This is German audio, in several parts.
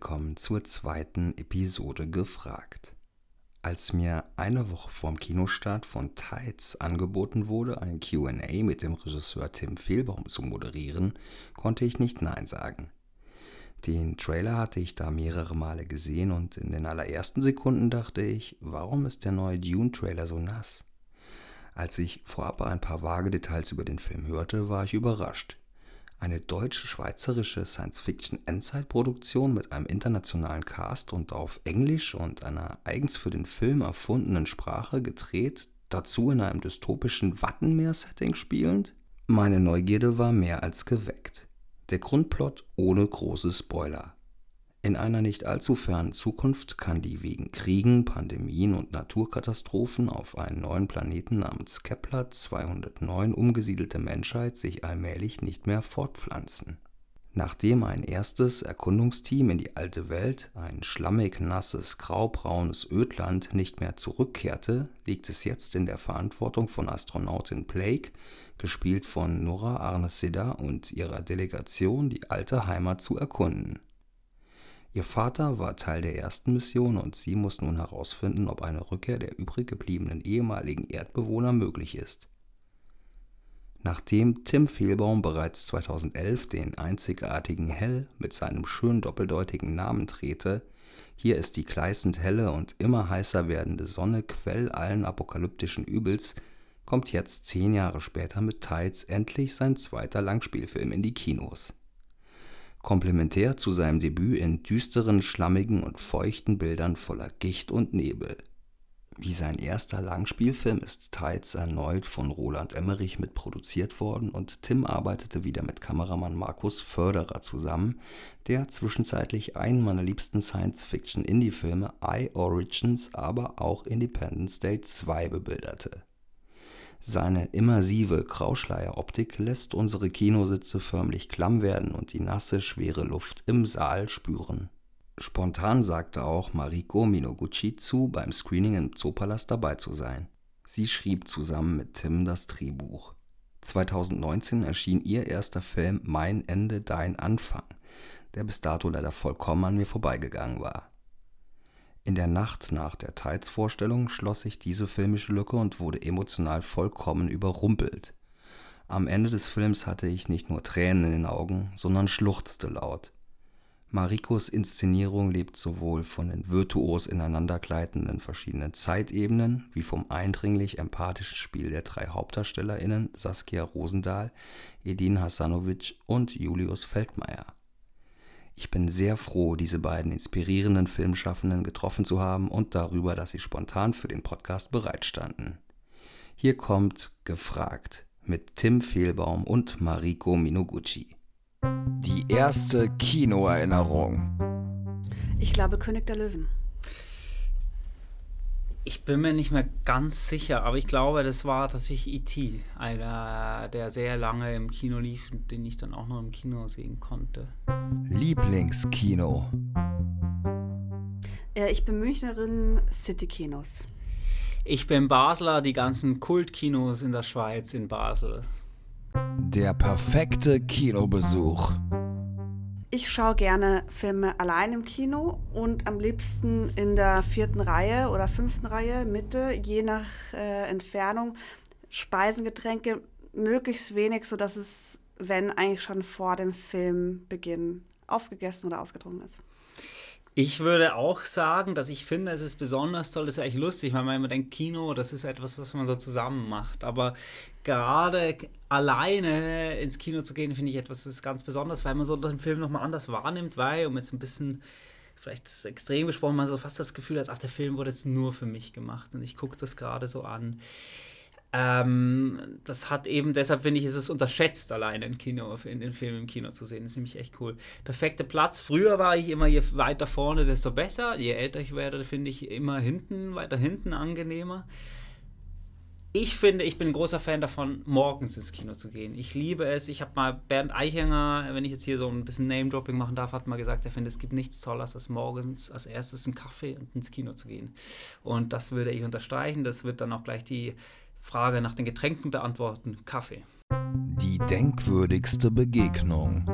Willkommen zur zweiten Episode gefragt. Als mir eine Woche vorm Kinostart von Tides angeboten wurde, ein QA mit dem Regisseur Tim Fehlbaum zu moderieren, konnte ich nicht Nein sagen. Den Trailer hatte ich da mehrere Male gesehen und in den allerersten Sekunden dachte ich, warum ist der neue Dune-Trailer so nass? Als ich vorab ein paar vage Details über den Film hörte, war ich überrascht. Eine deutsch-schweizerische Science-Fiction-Endzeitproduktion mit einem internationalen Cast und auf Englisch und einer eigens für den Film erfundenen Sprache gedreht, dazu in einem dystopischen Wattenmeer-Setting spielend? Meine Neugierde war mehr als geweckt. Der Grundplot ohne große Spoiler. In einer nicht allzu fernen Zukunft kann die wegen Kriegen, Pandemien und Naturkatastrophen auf einen neuen Planeten namens Kepler 209 umgesiedelte Menschheit sich allmählich nicht mehr fortpflanzen Nachdem ein erstes Erkundungsteam in die alte Welt, ein schlammig nasses graubraunes Ödland, nicht mehr zurückkehrte, liegt es jetzt in der Verantwortung von Astronautin Blake, gespielt von Nora Arnessida, und ihrer Delegation, die alte Heimat zu erkunden. Ihr Vater war Teil der ersten Mission und sie muss nun herausfinden, ob eine Rückkehr der übrig gebliebenen ehemaligen Erdbewohner möglich ist Nachdem Tim Fehlbaum bereits 2011 den einzigartigen Hell mit seinem schön doppeldeutigen Namen drehte, hier ist die gleißend helle und immer heißer werdende Sonne Quell allen apokalyptischen Übels, kommt jetzt zehn Jahre später mit Tides endlich sein zweiter Langspielfilm in die Kinos. Komplementär zu seinem Debüt in düsteren, schlammigen und feuchten Bildern voller Gicht und Nebel wie sein erster Langspielfilm ist Tides erneut von Roland Emmerich mitproduziert worden und Tim arbeitete wieder mit Kameramann Markus Förderer zusammen, der zwischenzeitlich einen meiner liebsten Science-Fiction-Indie-Filme I Origins, aber auch Independence Day 2 bebilderte. Seine immersive Grauschleier-Optik lässt unsere Kinositze förmlich klamm werden und die nasse, schwere Luft im Saal spüren Spontan sagte auch Mariko Minoguchi zu, beim Screening im Zoopalast dabei zu sein. Sie schrieb zusammen mit Tim das Drehbuch. 2019 erschien ihr erster Film Mein Ende, dein Anfang, der bis dato leider vollkommen an mir vorbeigegangen war. In der Nacht nach der Tides-Vorstellung schloss ich diese filmische Lücke und wurde emotional vollkommen überrumpelt. Am Ende des Films hatte ich nicht nur Tränen in den Augen, sondern schluchzte laut. Marikos Inszenierung lebt sowohl von den virtuos ineinandergleitenden verschiedenen Zeitebenen wie vom eindringlich empathischen Spiel der drei HauptdarstellerInnen Saskia Rosendahl, Edin Hasanovic und Julius Feldmeier. Ich bin sehr froh, diese beiden inspirierenden Filmschaffenden getroffen zu haben und darüber, dass sie spontan für den Podcast bereitstanden. Hier kommt Gefragt mit Tim Fehlbaum und Mariko Minoguchi. Die erste Kinoerinnerung. Ich glaube König der Löwen. Ich bin mir nicht mehr ganz sicher, aber ich glaube, das war tatsächlich E.T., einer, der sehr lange im Kino lief und den ich dann auch noch im Kino sehen konnte. Lieblingskino. Ich bin Münchnerin City-Kinos. Ich bin Basler, die ganzen Kultkinos in der Schweiz in Basel. Der perfekte Kinobesuch. Ich schaue gerne Filme allein im Kino und am liebsten in der vierten Reihe oder fünften Reihe, Mitte, je nach äh, Entfernung. Speisen, Getränke, möglichst wenig, sodass es, wenn eigentlich schon vor dem Filmbeginn aufgegessen oder ausgetrunken ist. Ich würde auch sagen, dass ich finde, es ist besonders toll, das ist eigentlich lustig, weil man immer denkt, Kino, das ist etwas, was man so zusammen macht. Aber gerade alleine ins Kino zu gehen, finde ich etwas, ist ganz besonders, weil man so den Film nochmal anders wahrnimmt, weil, um jetzt ein bisschen vielleicht extrem gesprochen, man so fast das Gefühl hat, ach, der Film wurde jetzt nur für mich gemacht und ich gucke das gerade so an. Ähm, das hat eben, deshalb finde ich, ist es unterschätzt, alleine im Kino, in den Film im Kino zu sehen. Das ist nämlich echt cool. Perfekter Platz. Früher war ich immer, je weiter vorne, desto besser. Je älter ich werde, finde ich immer hinten, weiter hinten angenehmer. Ich finde, ich bin ein großer Fan davon, morgens ins Kino zu gehen. Ich liebe es. Ich habe mal Bernd Eichinger, wenn ich jetzt hier so ein bisschen Name-Dropping machen darf, hat mal gesagt, er findet, es gibt nichts Tolles, als morgens als erstes einen Kaffee und ins Kino zu gehen. Und das würde ich unterstreichen. Das wird dann auch gleich die Frage nach den Getränken beantworten. Kaffee. Die denkwürdigste Begegnung.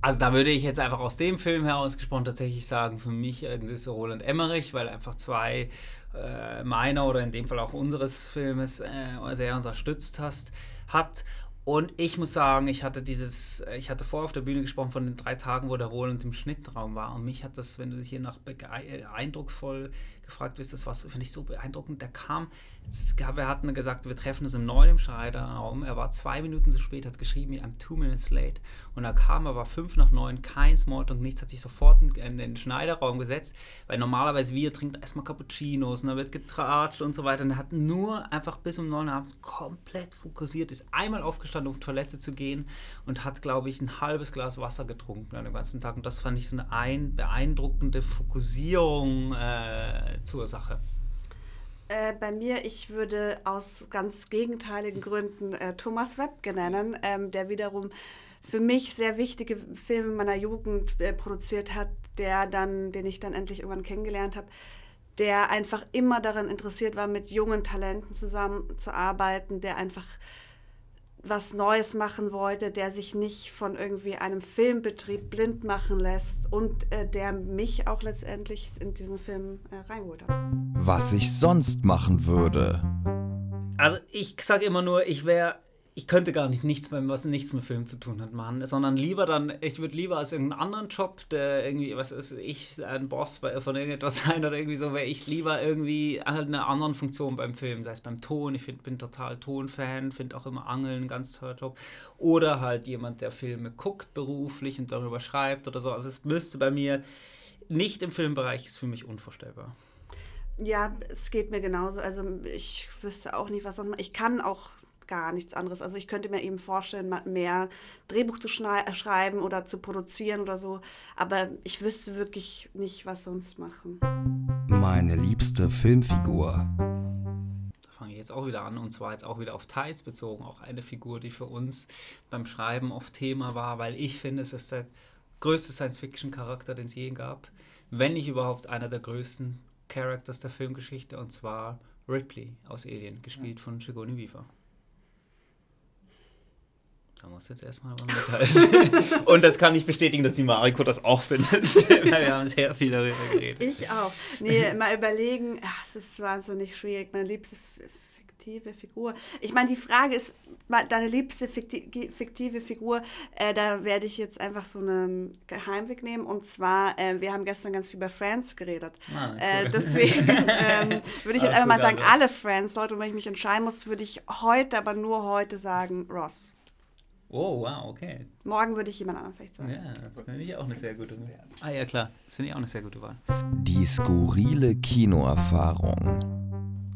also da würde ich jetzt einfach aus dem Film herausgesprochen tatsächlich sagen, für mich äh, ist Roland Emmerich, weil einfach zwei äh, meiner oder in dem Fall auch unseres Filmes äh, sehr unterstützt hast, hat. Und ich muss sagen, ich hatte dieses, äh, ich hatte vorher auf der Bühne gesprochen von den drei Tagen, wo der Roland im Schnittraum war. Und mich hat das, wenn du dich hier nach äh, eindrucksvoll gefragt wirst, das war, finde ich, so beeindruckend. Der kam es gab, er hat gesagt, wir treffen uns um neun im Schneiderraum. Er war zwei Minuten zu spät, hat geschrieben, I'm two minutes late. Und er kam, er war fünf nach neun, kein Smalltalk, nichts, hat sich sofort in, den Schneiderraum gesetzt, weil normalerweise wir trinken erstmal Cappuccinos und da wird getratscht und so weiter. Und er hat nur einfach bis um neun abends komplett fokussiert, ist einmal aufgestanden, um Toilette zu gehen und hat, glaube ich, ein halbes Glas Wasser getrunken an dem ganzen Tag. Und das fand ich so eine ein, beeindruckende Fokussierung äh, zur Sache. Äh, bei mir, ich würde aus ganz gegenteiligen Gründen äh, Thomas Webke nennen, ähm, der wiederum für mich sehr wichtige Filme meiner Jugend äh, produziert hat, der dann, den ich dann endlich irgendwann kennengelernt habe, der einfach immer daran interessiert war, mit jungen Talenten zusammenzuarbeiten, der einfach was Neues machen wollte, der sich nicht von irgendwie einem Filmbetrieb blind machen lässt und äh, der mich auch letztendlich in diesen Film äh, reingeholt hat. Was ich sonst machen würde. Also ich sage immer nur, ich wäre ich könnte gar nicht nichts mehr, was nichts mit Film zu tun hat, machen, sondern lieber dann, ich würde lieber als irgendeinen anderen Job, der irgendwie, was ist ich, ein Boss von irgendetwas sein oder irgendwie so, wäre ich lieber irgendwie halt eine andere Funktion beim Film, sei es beim Ton, ich find, bin total Tonfan, finde auch immer Angeln ein ganz toller Job, oder halt jemand, der Filme guckt beruflich und darüber schreibt oder so, also es müsste bei mir, nicht im Filmbereich, ist für mich unvorstellbar. Ja, es geht mir genauso. Also ich wüsste auch nicht, was sonst. Ich kann auch gar nichts anderes. Also ich könnte mir eben vorstellen, mehr Drehbuch zu schreiben oder zu produzieren oder so. Aber ich wüsste wirklich nicht, was sonst machen. Meine liebste Filmfigur. Da fange ich jetzt auch wieder an und zwar jetzt auch wieder auf Tides bezogen. Auch eine Figur, die für uns beim Schreiben oft Thema war, weil ich finde, es ist der größte Science-Fiction-Charakter, den es je gab. Wenn nicht überhaupt einer der größten Characters der Filmgeschichte und zwar Ripley aus Alien, gespielt von Sigourney Weaver. Da muss jetzt erstmal aber mitteilen. Und das kann ich bestätigen, dass die Mariko das auch findet. Wir haben sehr viel darüber geredet. Ich auch. Nee, mal überlegen, ach, es ist wahnsinnig schwierig. Meine liebste fiktive Figur. Ich meine, die Frage ist, deine liebste fiktive Figur, äh, da werde ich jetzt einfach so einen Geheimweg nehmen. Und zwar, äh, wir haben gestern ganz viel über Friends geredet. Ah, cool. äh, deswegen ähm, würde ich jetzt einfach mal sagen, alle Friends-Leute. Und wenn ich mich entscheiden muss, würde ich heute, aber nur heute sagen, Ross. Oh, wow, okay. Morgen würde ich jemand anderen vielleicht sagen. Ja, das finde ich auch eine sehr gute Wahl. Ah ja, klar. Das finde ich auch eine sehr gute Wahl. Die skurrile Kinoerfahrung.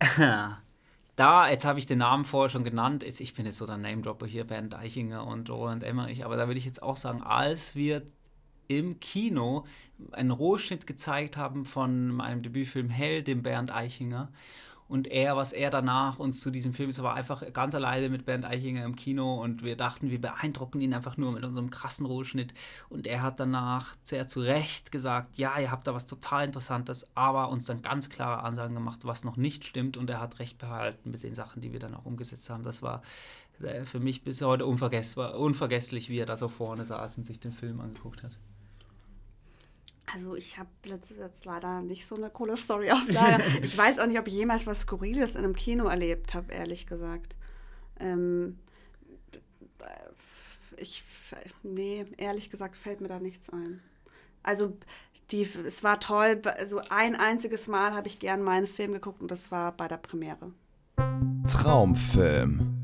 da, jetzt habe ich den Namen vorher schon genannt. Ich bin jetzt so der Name-Dropper hier, Bernd Deichinger und Roland Emmerich. Aber da würde ich jetzt auch sagen, als wir im Kino einen Rohschnitt gezeigt haben von meinem Debütfilm Hell, dem Bernd Eichinger und er, was er danach uns zu diesem Film ist, war einfach ganz alleine mit Bernd Eichinger im Kino und wir dachten, wir beeindrucken ihn einfach nur mit unserem krassen Rohschnitt. Und er hat danach sehr zu Recht gesagt, ja, ihr habt da was total Interessantes, aber uns dann ganz klare Ansagen gemacht, was noch nicht stimmt. Und er hat recht behalten mit den Sachen, die wir dann auch umgesetzt haben. Das war äh, für mich bis heute unvergesslich, wie er da so vorne saß und sich den Film angeguckt hat. Also ich habe letztes jetzt leider nicht so eine coole Story auf Lager. ich weiß auch nicht, ob ich jemals was Skurriles in einem Kino erlebt habe, ehrlich gesagt. Ähm, ich, nee, ehrlich gesagt fällt mir da nichts ein. Also die, es war toll, also ein einziges Mal habe ich gern meinen Film geguckt und das war bei der Premiere. Traumfilm.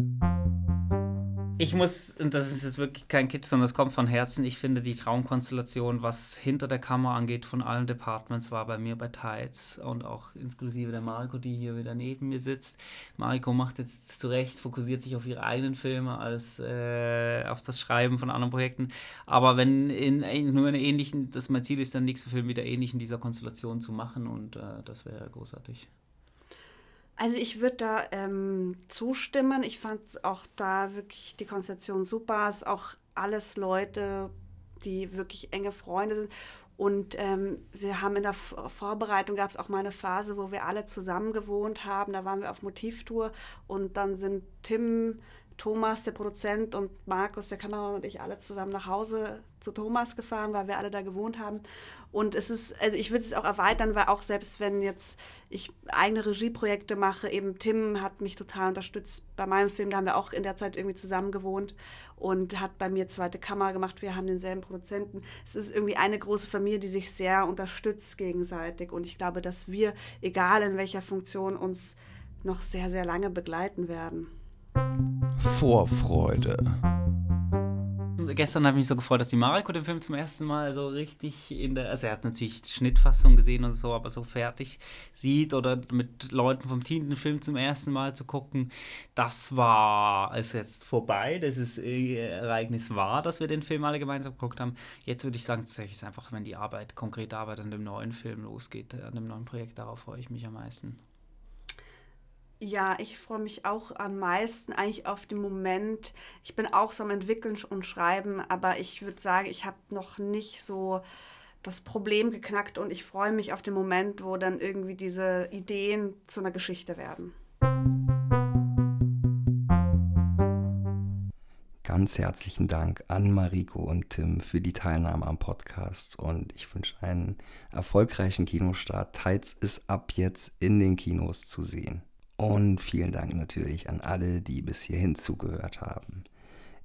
Ich muss, und das ist jetzt wirklich kein Kitsch, sondern es kommt von Herzen, ich finde die Traumkonstellation, was hinter der Kamera angeht, von allen Departments, war bei mir bei Tides und auch inklusive der Mariko, die hier wieder neben mir sitzt. Mariko macht jetzt zurecht, fokussiert sich auf ihre eigenen Filme als äh, auf das Schreiben von anderen Projekten. Aber wenn in, in nur eine ähnlichen, das mein Ziel ist, dann nächste Film wieder ähnlich in dieser Konstellation zu machen und äh, das wäre großartig. Also ich würde da ähm, zustimmen. Ich fand auch da wirklich die Konstellation super. Es ist auch alles Leute, die wirklich enge Freunde sind. Und ähm, wir haben in der Vorbereitung gab es auch mal eine Phase, wo wir alle zusammen gewohnt haben. Da waren wir auf Motivtour und dann sind Tim, Thomas, der Produzent, und Markus, der Kameramann und ich alle zusammen nach Hause zu Thomas gefahren, weil wir alle da gewohnt haben. Und es ist, also ich würde es auch erweitern, weil auch selbst wenn jetzt ich eigene Regieprojekte mache, eben Tim hat mich total unterstützt bei meinem Film, da haben wir auch in der Zeit irgendwie zusammen gewohnt und hat bei mir zweite Kamera gemacht. Wir haben denselben Produzenten. Es ist irgendwie eine große Familie, die sich sehr unterstützt gegenseitig. Und ich glaube, dass wir, egal in welcher Funktion, uns noch sehr, sehr lange begleiten werden. Vorfreude gestern habe ich mich so gefreut, dass die Mariko den Film zum ersten Mal so richtig in der, also er hat natürlich Schnittfassung gesehen und so, aber so fertig sieht oder mit Leuten vom Team den Film zum ersten Mal zu gucken, das war, ist jetzt vorbei, das ist äh, Ereignis war, dass wir den Film alle gemeinsam geguckt haben. Jetzt würde ich sagen, tatsächlich ist einfach, wenn die Arbeit, konkrete Arbeit an dem neuen Film losgeht, an dem neuen Projekt, darauf freue ich mich am meisten. Ja, ich freue mich auch am meisten eigentlich auf den Moment. Ich bin auch so am Entwickeln und Schreiben, aber ich würde sagen, ich habe noch nicht so das Problem geknackt und ich freue mich auf den Moment, wo dann irgendwie diese Ideen zu einer Geschichte werden. Ganz herzlichen Dank an Mariko und Tim für die Teilnahme am Podcast und ich wünsche einen erfolgreichen Kinostart. Tides ist ab jetzt in den Kinos zu sehen. Und vielen Dank natürlich an alle, die bis hierhin zugehört haben.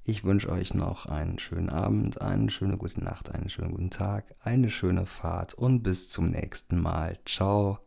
Ich wünsche euch noch einen schönen Abend, eine schöne gute Nacht, einen schönen guten Tag, eine schöne Fahrt und bis zum nächsten Mal. Ciao.